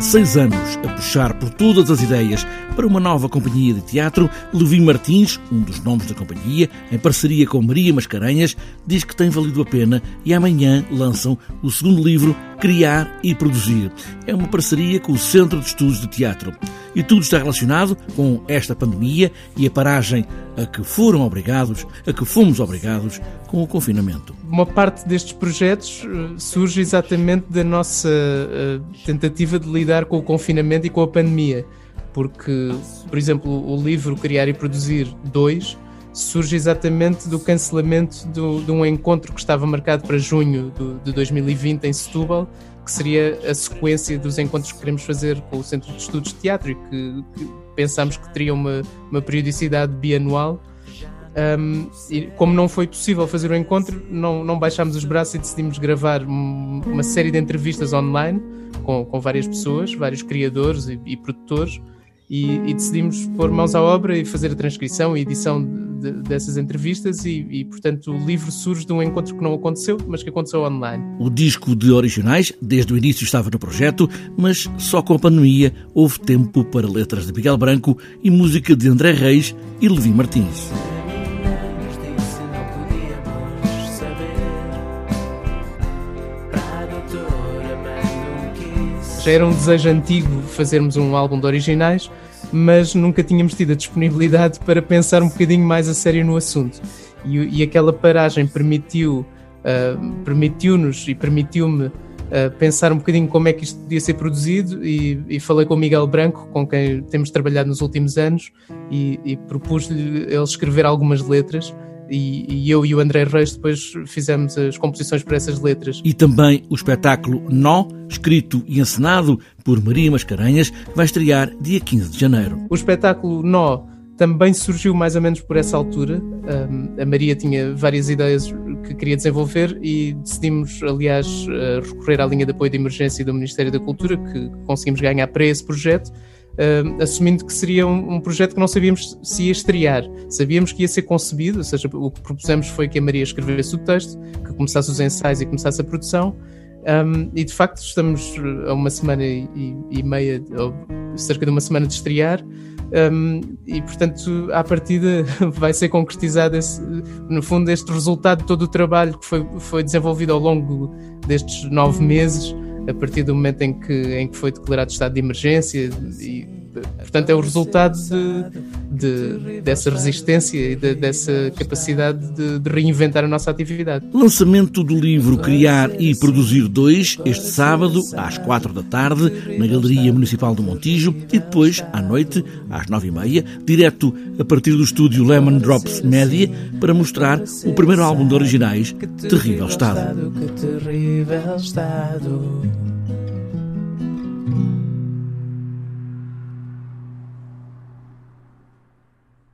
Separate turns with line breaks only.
seis anos a puxar por todas as ideias para uma nova companhia de teatro, Levi Martins, um dos nomes da companhia, em parceria com Maria Mascarenhas, diz que tem valido a pena e amanhã lançam o segundo livro, Criar e Produzir. É uma parceria com o Centro de Estudos de Teatro. E tudo está relacionado com esta pandemia e a paragem a que foram obrigados, a que fomos obrigados com o confinamento.
Uma parte destes projetos eh, surge exatamente da nossa uh, tentativa de lidar com o confinamento e com a pandemia porque, por exemplo, o livro Criar e Produzir 2 surge exatamente do cancelamento do, de um encontro que estava marcado para junho do, de 2020 em Setúbal, que seria a sequência dos encontros que queremos fazer com o Centro de Estudos de Teatro e que, que pensámos que teria uma, uma periodicidade bianual. Um, e como não foi possível fazer o encontro, não, não baixámos os braços e decidimos gravar uma série de entrevistas online com, com várias pessoas, vários criadores e, e produtores, e, e, decidimos pôr mãos à obra e fazer a transcrição e edição de, dessas entrevistas e, e, portanto, o livro surge de um encontro que não aconteceu, mas que aconteceu online.
O disco de originais, desde o início estava no projeto, mas só com a pandemia houve tempo para letras de Miguel Branco e música de André Reis e Levi Martins.
Já era um desejo antigo fazermos um álbum de originais, mas nunca tínhamos tido a disponibilidade para pensar um bocadinho mais a sério no assunto. E, e aquela paragem permitiu, uh, permitiu-nos e permitiu-me uh, pensar um bocadinho como é que isto podia ser produzido e, e, falei com o Miguel Branco, com quem temos trabalhado nos últimos anos, e, e propus-lhe ele escrever algumas letras e, e, eu e o André Reis depois fizemos as composições para essas letras.
E também o espetáculo Nó, escrito e encenado por Maria Mascarenhas, vai estrear dia 15 de janeiro.
O espetáculo Nó também surgiu mais ou menos por essa altura. Um, a Maria tinha várias ideias que queria desenvolver e decidimos, aliás, recorrer à linha de apoio de emergência do Ministério da Cultura, que conseguimos ganhar para esse projeto uh, assumindo que seria um, um, projeto que não sabíamos se ia estrear. Sabíamos que ia ser concebido, ou seja, o que propusemos foi que a Maria escrevesse o texto, que começasse os ensaios e começasse a produção. Um, e de facto estamos a uma semana e, e, meia, ou cerca de uma semana de estrear, um, e portanto, à partida, vai ser concretizado, esse, no fundo, este resultado de todo o trabalho que foi, foi desenvolvido ao longo destes nove meses a partir do momento em que, em que foi declarado estado de emergência e portanto é o resultado de, de dessa resistência e de, dessa capacidade de, de, reinventar a nossa atividade.
Lançamento do livro Criar e Produzir 2 este sábado às quatro da tarde na Galeria Municipal do Montijo e depois à noite às nove e meia direto a partir do estúdio Lemon Drops Media para mostrar o primeiro álbum de originais Terrível Estado. Que terrível estado